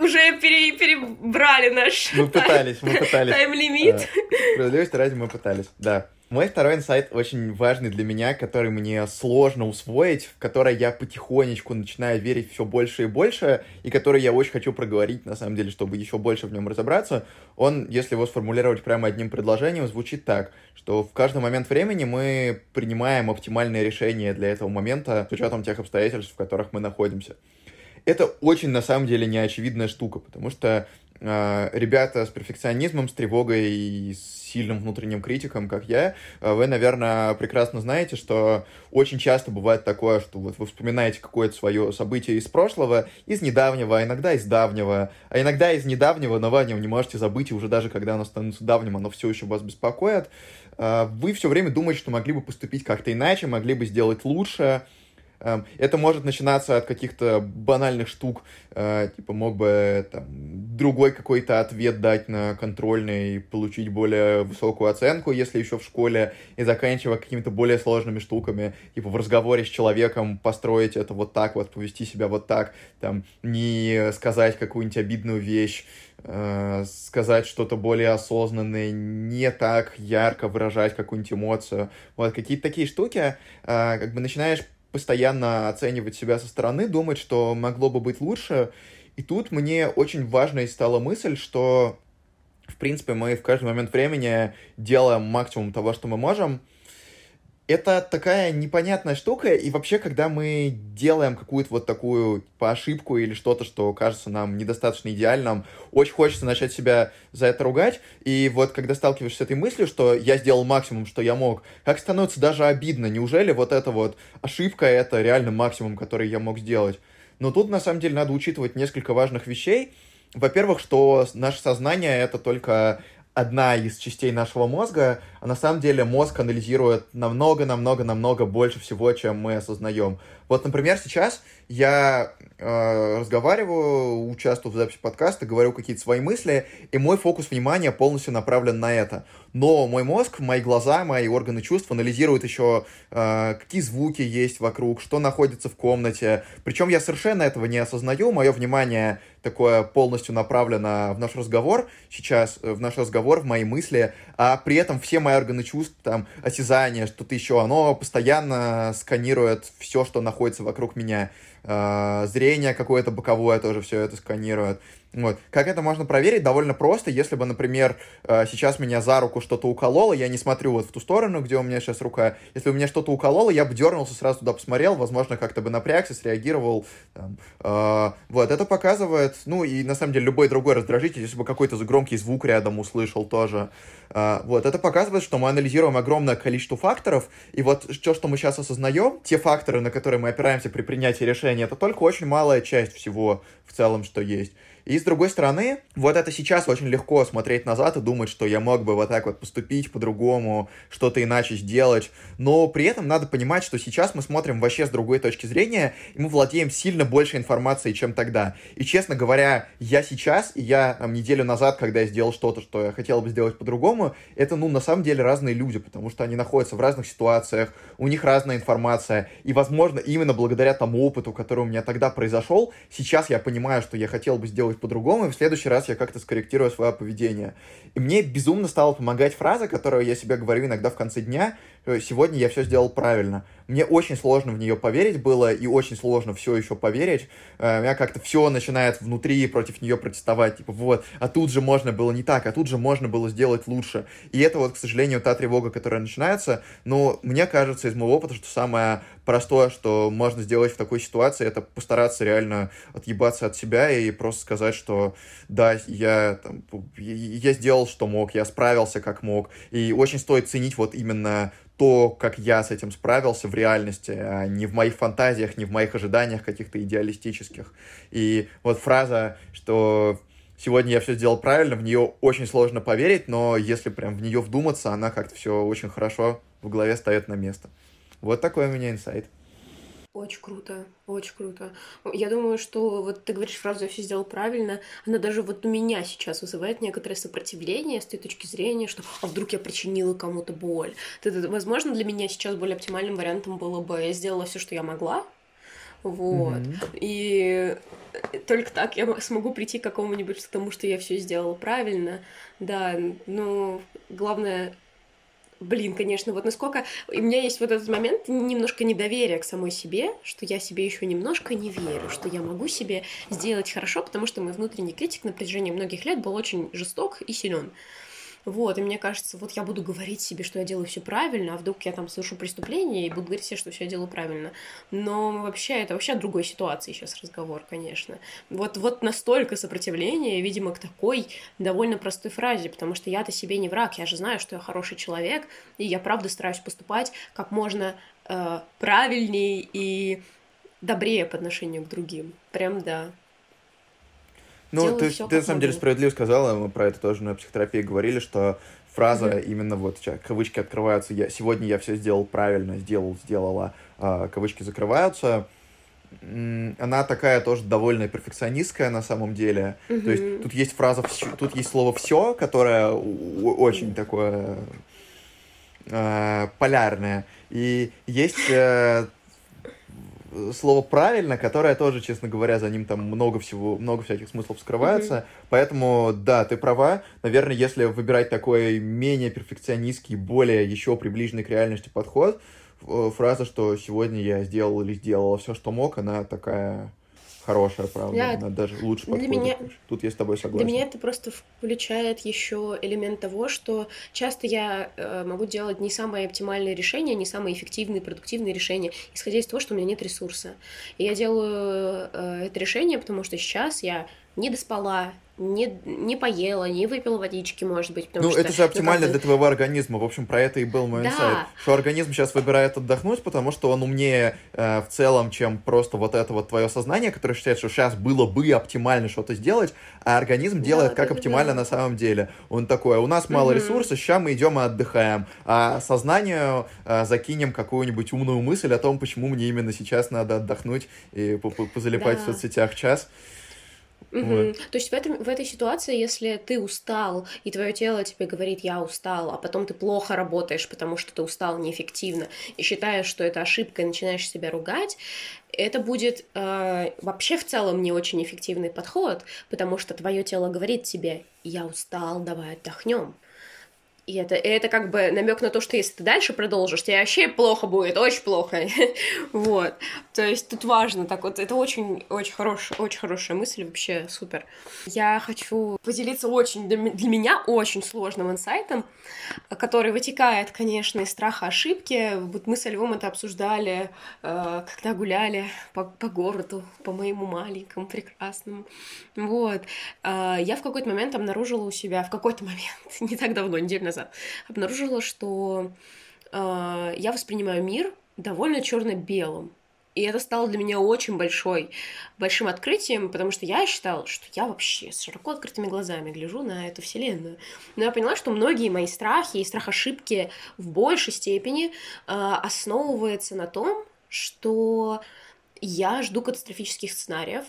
уже пере, перебрали наш Мы пытались, мы пытались. Тайм-лимит. Справедливости ради мы пытались, да. Мой второй инсайт очень важный для меня, который мне сложно усвоить, в который я потихонечку начинаю верить все больше и больше, и который я очень хочу проговорить, на самом деле, чтобы еще больше в нем разобраться. Он, если его сформулировать прямо одним предложением, звучит так, что в каждый момент времени мы принимаем оптимальное решение для этого момента с учетом тех обстоятельств, в которых мы находимся это очень, на самом деле, неочевидная штука, потому что ребята с перфекционизмом, с тревогой и с сильным внутренним критиком, как я, э, вы, наверное, прекрасно знаете, что очень часто бывает такое, что вот вы вспоминаете какое-то свое событие из прошлого, из недавнего, а иногда из давнего, а иногда из недавнего, но вы о нем не можете забыть, и уже даже когда оно становится давним, оно все еще вас беспокоит. Э, вы все время думаете, что могли бы поступить как-то иначе, могли бы сделать лучше, это может начинаться от каких-то банальных штук, э, типа мог бы там, другой какой-то ответ дать на контрольный, получить более высокую оценку, если еще в школе, и заканчивая какими-то более сложными штуками, типа в разговоре с человеком построить это вот так вот, повести себя вот так, там, не сказать какую-нибудь обидную вещь, э, сказать что-то более осознанное, не так ярко выражать какую-нибудь эмоцию. Вот какие-то такие штуки, э, как бы начинаешь постоянно оценивать себя со стороны, думать, что могло бы быть лучше. И тут мне очень важной стала мысль, что, в принципе, мы в каждый момент времени делаем максимум того, что мы можем, это такая непонятная штука, и вообще, когда мы делаем какую-то вот такую по ошибку или что-то, что кажется нам недостаточно идеальным, очень хочется начать себя за это ругать, и вот когда сталкиваешься с этой мыслью, что я сделал максимум, что я мог, как становится даже обидно, неужели вот эта вот ошибка — это реально максимум, который я мог сделать? Но тут, на самом деле, надо учитывать несколько важных вещей, во-первых, что наше сознание — это только одна из частей нашего мозга, а на самом деле мозг анализирует намного-намного-намного больше всего, чем мы осознаем. Вот, например, сейчас я э, разговариваю, участвую в записи подкаста, говорю какие-то свои мысли, и мой фокус внимания полностью направлен на это. Но мой мозг, мои глаза, мои органы чувств анализируют еще, э, какие звуки есть вокруг, что находится в комнате. Причем я совершенно этого не осознаю, мое внимание такое полностью направлено в наш разговор сейчас, э, в наш разговор, в мои мысли, а при этом все мои органы чувств, там, осязание, что-то еще, оно постоянно сканирует все, что находится вокруг меня. Э, зрение какое-то боковое тоже все это сканирует. Вот. Как это можно проверить? Довольно просто. Если бы, например, э, сейчас меня за руку что-то укололо, я не смотрю вот в ту сторону, где у меня сейчас рука. Если бы меня что-то укололо, я бы дернулся, сразу туда посмотрел, возможно, как-то бы напрягся, среагировал. Там. Э, вот, это показывает, ну и на самом деле любой другой раздражитель, если бы какой-то громкий звук рядом услышал тоже. Э, вот, это показывает, что мы анализируем огромное количество факторов, и вот то, что мы сейчас осознаем, те факторы, на которые мы опираемся при принятии решения, это только очень малая часть всего в целом, что есть. И с другой стороны, вот это сейчас очень легко смотреть назад и думать, что я мог бы вот так вот поступить по-другому, что-то иначе сделать. Но при этом надо понимать, что сейчас мы смотрим вообще с другой точки зрения, и мы владеем сильно больше информацией, чем тогда. И, честно говоря, я сейчас, и я там, неделю назад, когда я сделал что-то, что я хотел бы сделать по-другому, это, ну, на самом деле разные люди, потому что они находятся в разных ситуациях, у них разная информация, и, возможно, именно благодаря тому опыту, который у меня тогда произошел, сейчас я понимаю, что я хотел бы сделать по-другому, и в следующий раз я как-то скорректирую свое поведение. И мне безумно стала помогать фраза, которую я себе говорю иногда в конце дня, сегодня я все сделал правильно. Мне очень сложно в нее поверить было, и очень сложно все еще поверить. Э, у меня как-то все начинает внутри против нее протестовать. Типа, вот, а тут же можно было не так, а тут же можно было сделать лучше. И это вот, к сожалению, та тревога, которая начинается. Но мне кажется из моего опыта, что самое простое, что можно сделать в такой ситуации, это постараться реально отъебаться от себя и просто сказать, что да, я, там, я сделал, что мог, я справился как мог. И очень стоит ценить вот именно то, как я с этим справился в реальности, а не в моих фантазиях, не в моих ожиданиях каких-то идеалистических. И вот фраза, что сегодня я все сделал правильно, в нее очень сложно поверить, но если прям в нее вдуматься, она как-то все очень хорошо в голове ставит на место. Вот такой у меня инсайт. Очень круто, очень круто. Я думаю, что вот ты говоришь фразу «я все сделал правильно», она даже вот у меня сейчас вызывает некоторое сопротивление с той точки зрения, что «а вдруг я причинила кому-то боль?». Это, возможно, для меня сейчас более оптимальным вариантом было бы «я сделала все, что я могла», вот. Mm-hmm. И только так я смогу прийти к какому-нибудь к тому, что я все сделала правильно. Да, но главное блин, конечно, вот насколько... У меня есть вот этот момент немножко недоверия к самой себе, что я себе еще немножко не верю, что я могу себе сделать хорошо, потому что мой внутренний критик на протяжении многих лет был очень жесток и силен. Вот, и мне кажется, вот я буду говорить себе, что я делаю все правильно, а вдруг я там совершу преступление и буду говорить себе, что все я делаю правильно. Но вообще, это вообще о другой ситуации сейчас разговор, конечно. Вот, вот настолько сопротивления, видимо, к такой довольно простой фразе, потому что я-то себе не враг, я же знаю, что я хороший человек, и я правда стараюсь поступать как можно э, правильнее и добрее по отношению к другим. Прям да. Ну, ты, ты на самом деле справедливо сказала, мы про это тоже на психотерапии говорили, что фраза mm-hmm. именно вот кавычки открываются, я, сегодня я все сделал правильно, сделал, сделала, а, кавычки закрываются, она такая тоже довольно перфекционистская на самом деле. Mm-hmm. То есть тут есть фраза, тут есть слово все, которое очень такое э, полярное. И есть э, слово правильно, которое тоже, честно говоря, за ним там много всего, много всяких смыслов скрывается. Mm-hmm. Поэтому, да, ты права. Наверное, если выбирать такой менее перфекционистский, более еще приближенный к реальности подход, фраза, что сегодня я сделал или сделала все, что мог, она такая хорошая, правда. Да. Она даже лучше подходит. Для меня... Тут я с тобой согласен. Для меня это просто включает еще элемент того, что часто я э, могу делать не самые оптимальные решения, не самые эффективные, продуктивные решения, исходя из того, что у меня нет ресурса. И я делаю э, это решение, потому что сейчас я не доспала, не, не поела, не выпила водички, может быть. ну, что, это же оптимально ну, для твоего организма. В общем, про это и был мой да. инсайт. Что организм сейчас выбирает отдохнуть, потому что он умнее э, в целом, чем просто вот это вот твое сознание, которое считает, что сейчас было бы оптимально что-то сделать, а организм делает да, как да, оптимально да. на самом деле. Он такой, у нас мало mm-hmm. ресурсов, сейчас мы идем и отдыхаем. А сознанию э, закинем какую-нибудь умную мысль о том, почему мне именно сейчас надо отдохнуть и позалипать да. в соцсетях час. Угу. Вот. То есть в, этом, в этой ситуации, если ты устал, и твое тело тебе говорит, я устал, а потом ты плохо работаешь, потому что ты устал неэффективно, и считаешь, что это ошибка, и начинаешь себя ругать, это будет э, вообще в целом не очень эффективный подход, потому что твое тело говорит тебе, я устал, давай отдохнем. И это, и это как бы намек на то, что если ты дальше продолжишь, тебе вообще плохо будет, очень плохо. вот. То есть тут важно так вот, это очень, очень, хорош, очень хорошая мысль, вообще супер. Я хочу поделиться очень, для меня очень сложным инсайтом, который вытекает, конечно, из страха ошибки. Вот мы со Львом это обсуждали, э, когда гуляли по, по городу, по моему маленькому, прекрасному. Вот. Э, я в какой-то момент обнаружила у себя, в какой-то момент, не так давно, неделю обнаружила, что э, я воспринимаю мир довольно черно-белым. И это стало для меня очень большой, большим открытием, потому что я считала, что я вообще с широко открытыми глазами гляжу на эту вселенную. Но я поняла, что многие мои страхи и страх ошибки в большей степени э, основываются на том, что я жду катастрофических сценариев,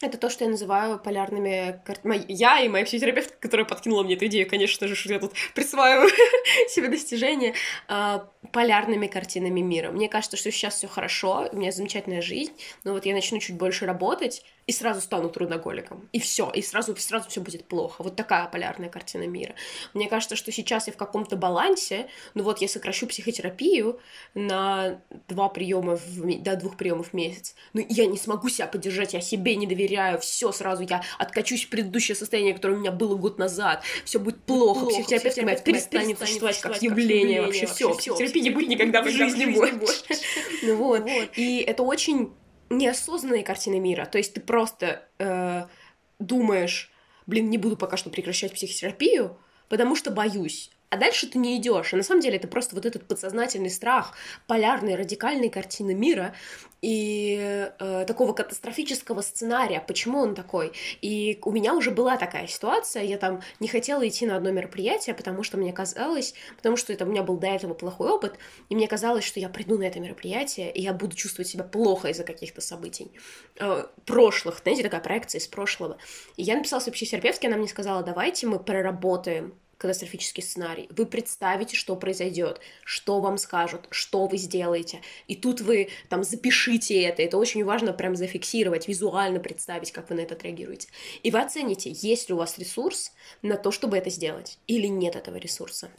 это то, что я называю полярными картинами. Я и моя психотерапевтка, которая подкинула мне эту идею, конечно же, что я тут присваиваю себе достижения, а, полярными картинами мира. Мне кажется, что сейчас все хорошо, у меня замечательная жизнь, но вот я начну чуть больше работать, и сразу стану трудоголиком. И все, и сразу, сразу все будет плохо. Вот такая полярная картина мира. Мне кажется, что сейчас я в каком-то балансе, ну вот я сокращу психотерапию на два приема в, до двух приемов в месяц. Ну я не смогу себя поддержать, я себе не доверяю, все сразу, я откачусь в предыдущее состояние, которое у меня было год назад, все будет плохо, плохо психотерапевт моя перестанет существовать как явление, вообще все, психотерапии не будет никогда в жизни больше. Ну вот, и это очень неосознанные картины мира. То есть ты просто э, думаешь, блин, не буду пока что прекращать психотерапию, потому что боюсь. А дальше ты не идешь. А на самом деле это просто вот этот подсознательный страх полярной, радикальной картины мира и э, такого катастрофического сценария. Почему он такой? И у меня уже была такая ситуация. Я там не хотела идти на одно мероприятие, потому что мне казалось, потому что это у меня был до этого плохой опыт, и мне казалось, что я приду на это мероприятие, и я буду чувствовать себя плохо из-за каких-то событий э, прошлых. Знаете, такая проекция из прошлого. И я написала своей психотерапевтке, она мне сказала, давайте мы проработаем катастрофический сценарий. Вы представите, что произойдет, что вам скажут, что вы сделаете. И тут вы там запишите это. Это очень важно прям зафиксировать, визуально представить, как вы на это отреагируете. И вы оцените, есть ли у вас ресурс на то, чтобы это сделать, или нет этого ресурса.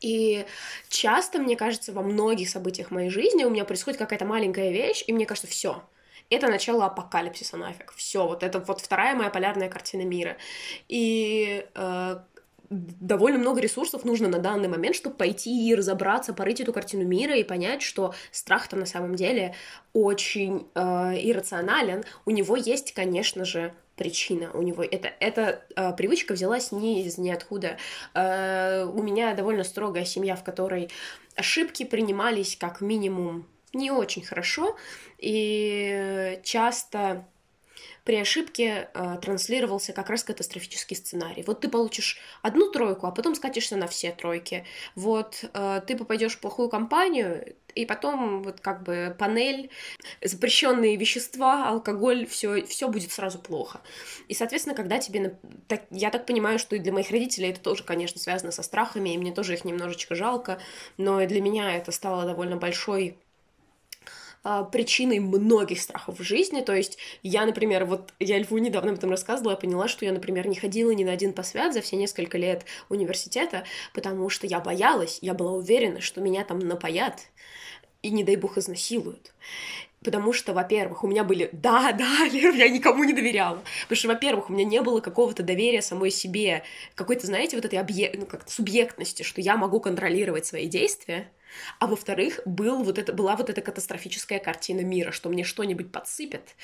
И часто, мне кажется, во многих событиях моей жизни у меня происходит какая-то маленькая вещь, и мне кажется, все, это начало апокалипсиса нафиг. Все, вот это вот вторая моя полярная картина мира. И э, довольно много ресурсов нужно на данный момент, чтобы пойти и разобраться, порыть эту картину мира и понять, что страх-то на самом деле очень э, иррационален. У него есть, конечно же, причина у него. Это, эта э, привычка взялась не из ниоткуда. Э, у меня довольно строгая семья, в которой ошибки принимались как минимум не очень хорошо, и часто при ошибке э, транслировался как раз катастрофический сценарий. Вот ты получишь одну тройку, а потом скатишься на все тройки. Вот э, ты попадешь в плохую компанию, и потом вот как бы панель, запрещенные вещества, алкоголь, все, все будет сразу плохо. И, соответственно, когда тебе, так, я так понимаю, что и для моих родителей это тоже, конечно, связано со страхами, и мне тоже их немножечко жалко, но и для меня это стало довольно большой а, причиной многих страхов в жизни. То есть я, например, вот я Льву недавно об этом рассказывала, я поняла, что я, например, не ходила ни на один посвят за все несколько лет университета, потому что я боялась, я была уверена, что меня там напоят и, не дай бог, изнасилуют. Потому что, во-первых, у меня были «да, да, Лер, я никому не доверяла». Потому что, во-первых, у меня не было какого-то доверия самой себе, какой-то, знаете, вот этой объект, ну, как субъектности, что я могу контролировать свои действия. А во-вторых, был вот это, была вот эта катастрофическая картина мира, что мне что-нибудь подсыпят,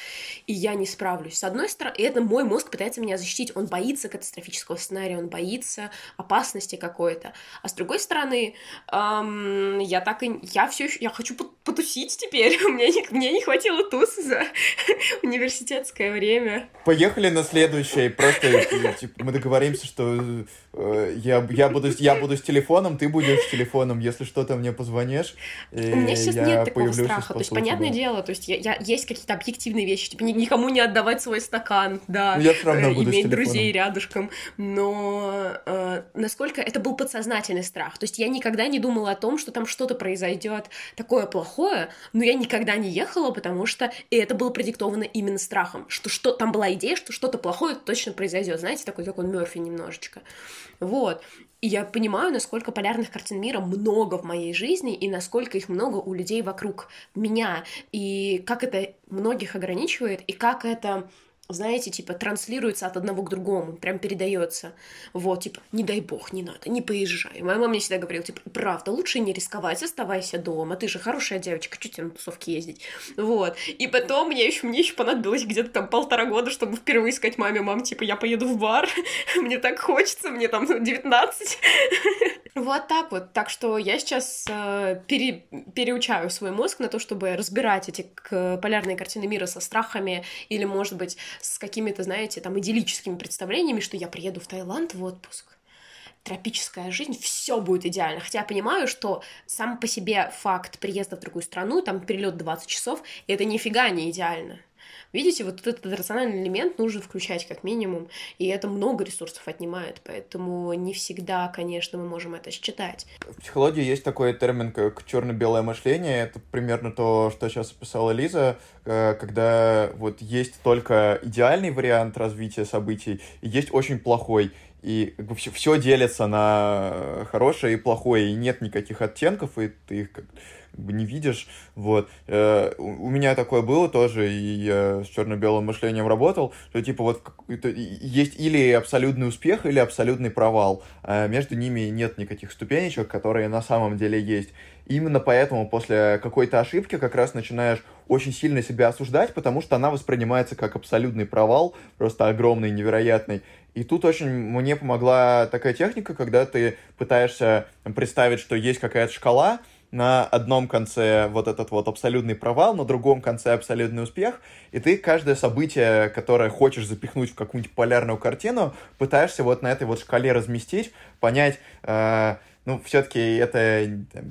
и я не справлюсь. С одной стороны, это мой мозг пытается меня защитить. Он боится катастрофического сценария, он боится опасности какой-то. А с другой стороны, эм, я так и... Я все еще... Я хочу потусить теперь. мне, не, мне не хватило туса за университетское время. Поехали на следующее. Просто типа, мы договоримся, что э, я, я, буду, я буду с телефоном, ты будешь с телефоном. Если что-то мне позвонишь, У меня сейчас нет такого страха. То есть, понятное дело, то есть, я, я, есть какие-то объективные вещи, типа, никому не отдавать свой стакан, да, ну, я э, иметь друзей рядышком, но э, насколько это был подсознательный страх. То есть, я никогда не думала о том, что там что-то произойдет такое плохое, но я никогда не ехала, потому что и это было продиктовано именно страхом, что, что там была идея, что что-то плохое точно произойдет. Знаете, такой, как он Мерфи немножечко. Вот. Я понимаю, насколько полярных картин мира много в моей жизни, и насколько их много у людей вокруг меня, и как это многих ограничивает, и как это знаете, типа, транслируется от одного к другому, прям передается. Вот, типа, не дай бог, не надо, не поезжай. Моя мама мне всегда говорила, типа, правда, лучше не рисковать, оставайся дома, ты же хорошая девочка, чуть тебе на тусовки ездить. Вот. И потом мне еще, мне еще понадобилось где-то там полтора года, чтобы впервые сказать маме, мам, типа, я поеду в бар, мне так хочется, мне там 19. Вот так вот. Так что я сейчас э, пере, переучаю свой мозг на то, чтобы разбирать эти полярные картины мира со страхами или, может быть, с какими-то, знаете, там идиллическими представлениями, что я приеду в Таиланд в отпуск, тропическая жизнь, все будет идеально. Хотя я понимаю, что сам по себе факт приезда в другую страну, там перелет 20 часов, это нифига не идеально. Видите, вот этот рациональный элемент нужно включать как минимум, и это много ресурсов отнимает, поэтому не всегда, конечно, мы можем это считать. В психологии есть такой термин, как черно-белое мышление. Это примерно то, что сейчас описала Лиза, э, когда вот есть только идеальный вариант развития событий, и есть очень плохой и как бы все, все делится на хорошее и плохое, и нет никаких оттенков, и ты их как бы не видишь, вот. Э, у меня такое было тоже, и я с черно-белым мышлением работал, что типа вот есть или абсолютный успех, или абсолютный провал, а между ними нет никаких ступенечек, которые на самом деле есть. именно поэтому после какой-то ошибки как раз начинаешь очень сильно себя осуждать, потому что она воспринимается как абсолютный провал, просто огромный, невероятный. И тут очень мне помогла такая техника, когда ты пытаешься представить, что есть какая-то шкала, на одном конце вот этот вот абсолютный провал, на другом конце абсолютный успех, и ты каждое событие, которое хочешь запихнуть в какую-нибудь полярную картину, пытаешься вот на этой вот шкале разместить, понять, э, ну, все-таки это там,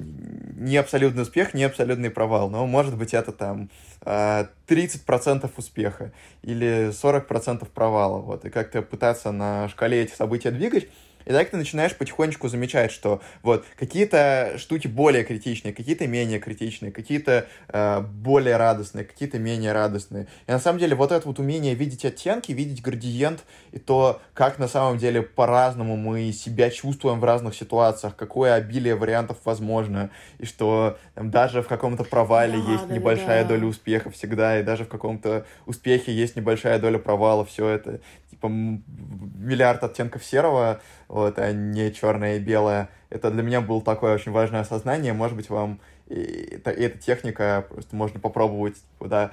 не абсолютный успех, не абсолютный провал, но может быть это там 30% э, успеха или 40% провала, вот, и как-то пытаться на шкале этих событий двигать, и так ты начинаешь потихонечку замечать, что вот какие-то штуки более критичные, какие-то менее критичные, какие-то э, более радостные, какие-то менее радостные. И на самом деле вот это вот умение видеть оттенки, видеть градиент и то, как на самом деле по-разному мы себя чувствуем в разных ситуациях, какое обилие вариантов возможно, и что там, даже в каком-то провале да, есть да, небольшая да. доля успеха всегда, и даже в каком-то успехе есть небольшая доля провала, все это типа миллиард оттенков серого, вот, а не черное и белое. Это для меня было такое очень важное осознание. Может быть, вам и, и эта техника просто можно попробовать да,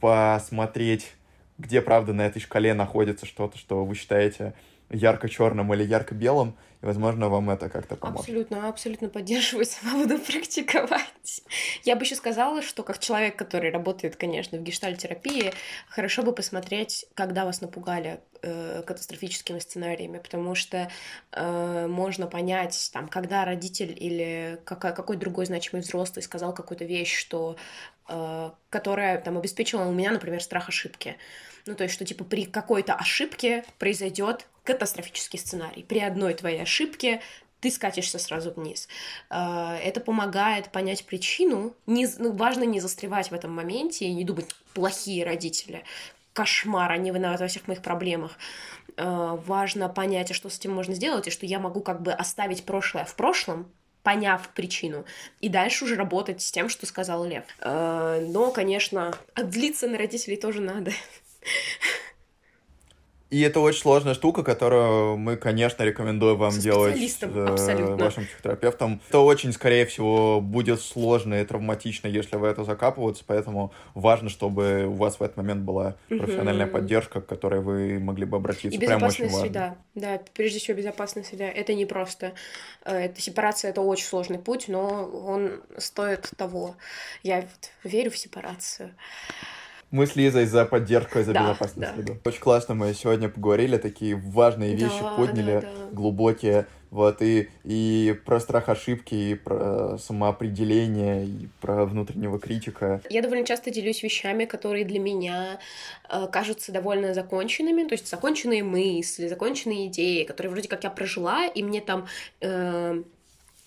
посмотреть, где, правда, на этой шкале находится что-то, что вы считаете ярко-черным или ярко-белым, и, возможно, вам это как-то поможет. Абсолютно, абсолютно поддерживаю, сама буду практиковать. Я бы еще сказала, что как человек, который работает, конечно, в гештальтерапии, хорошо бы посмотреть, когда вас напугали э, катастрофическими сценариями, потому что э, можно понять, там, когда родитель или какой, какой другой значимый взрослый сказал какую-то вещь, что, э, которая там обеспечила у меня, например, страх ошибки. Ну, то есть, что, типа, при какой-то ошибке произойдет катастрофический сценарий. При одной твоей ошибке ты скатишься сразу вниз. А, это помогает понять причину. Не, ну, важно не застревать в этом моменте и не думать, плохие родители, кошмар, они виноваты во всех моих проблемах. А, важно понять, а что с этим можно сделать, и что я могу как бы оставить прошлое в прошлом, поняв причину, и дальше уже работать с тем, что сказал Лев. Но, конечно, отдлиться на родителей тоже надо. И это очень сложная штука, которую мы, конечно, рекомендуем вам делать э, вашим психотерапевтом. Это очень, скорее всего, будет сложно и травматично, если вы это закапываете, поэтому важно, чтобы у вас в этот момент была профессиональная угу. поддержка, к которой вы могли бы обратиться. И безопасная Прям среда. Да, прежде всего безопасная среда. Это не просто. Э, это сепарация — это очень сложный путь, но он стоит того. Я верю в сепарацию. Мы с Лизой за поддержку и за да, безопасность да. Очень классно мы сегодня поговорили, такие важные вещи да, подняли, да, да. глубокие. Вот, и, и про страх ошибки, и про самоопределение, и про внутреннего критика. Я довольно часто делюсь вещами, которые для меня э, кажутся довольно законченными, то есть законченные мысли, законченные идеи, которые вроде как я прожила, и мне там... Э,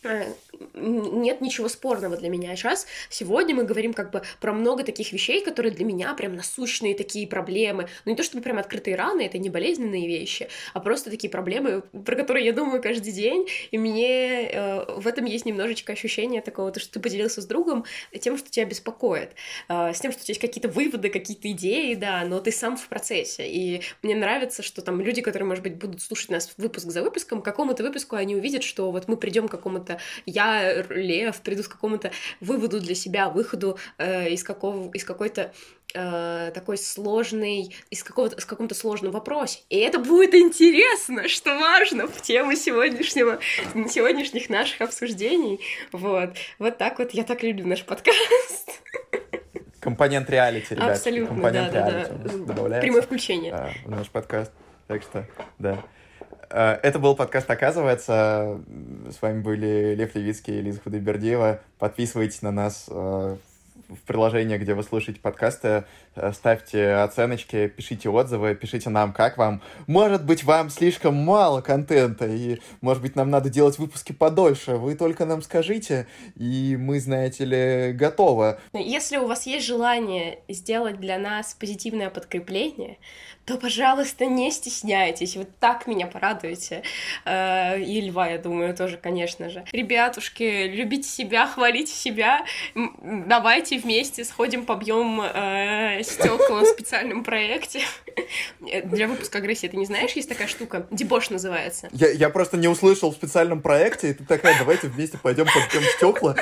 нет ничего спорного для меня. Сейчас, сегодня мы говорим как бы про много таких вещей, которые для меня прям насущные такие проблемы. Ну, не то чтобы прям открытые раны, это не болезненные вещи, а просто такие проблемы, про которые я думаю каждый день, и мне э, в этом есть немножечко ощущение такого, то, что ты поделился с другом тем, что тебя беспокоит, э, с тем, что у тебя есть какие-то выводы, какие-то идеи, да, но ты сам в процессе. И мне нравится, что там люди, которые, может быть, будут слушать нас выпуск за выпуском, к какому-то выпуску они увидят, что вот мы придем к какому-то я, Лев, приду к какому-то выводу для себя, выходу э, из, какого, из какой-то э, такой сложный, из какого-то, с каком-то сложном вопросе. И это будет интересно, что важно в тему сегодняшнего, сегодняшних наших обсуждений. Вот. Вот так вот я так люблю наш подкаст. Компонент реалити, ребят. Абсолютно, Компонент да, да, да. Прямое включение. А, в наш подкаст. Так что, да. Э, это был подкаст «Оказывается». С вами были Лев Левицкий и Лиза Худайбердиева. Подписывайтесь на нас э, в приложении, где вы слушаете подкасты, э, ставьте оценочки, пишите отзывы, пишите нам, как вам. Может быть, вам слишком мало контента, и, может быть, нам надо делать выпуски подольше. Вы только нам скажите, и мы, знаете ли, готовы. Если у вас есть желание сделать для нас позитивное подкрепление, то, пожалуйста, не стесняйтесь. Вы так меня порадуете. Э, и Льва, я думаю, тоже, конечно же. Ребятушки, любите себя, хвалите себя. Давайте вместе сходим, побьем э, стекла в специальном проекте. Для выпуска агрессии, ты не знаешь, есть такая штука? Дебош называется. Я, я просто не услышал в специальном проекте, и ты такая, давайте вместе пойдем побьем стекла.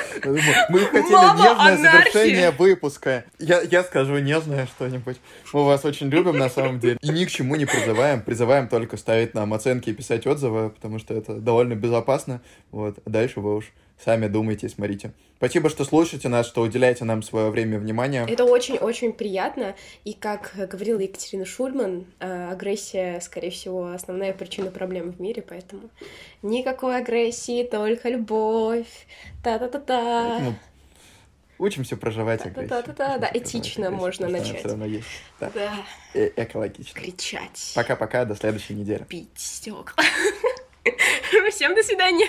Мы хотели Мама, нежное анархия. завершение выпуска. Я, я скажу нежное что-нибудь. Мы вас очень любим, на самом деле. И ни к чему не призываем. Призываем только ставить нам оценки и писать отзывы, потому что это довольно безопасно. Вот. А дальше вы уж сами думайте и смотрите. Спасибо, что слушаете нас, что уделяете нам свое время и внимание. Это очень-очень приятно. И как говорила Екатерина Шульман, э, агрессия, скорее всего, основная причина проблем в мире, поэтому никакой агрессии, только любовь. Та-та-та-та. Учимся проживать агрессию. Да-да-да, да, этично можно начать. Все равно есть. Да. да. Э Экологично. Кричать. Пока-пока, до следующей недели. Пить стекла. Всем до свидания.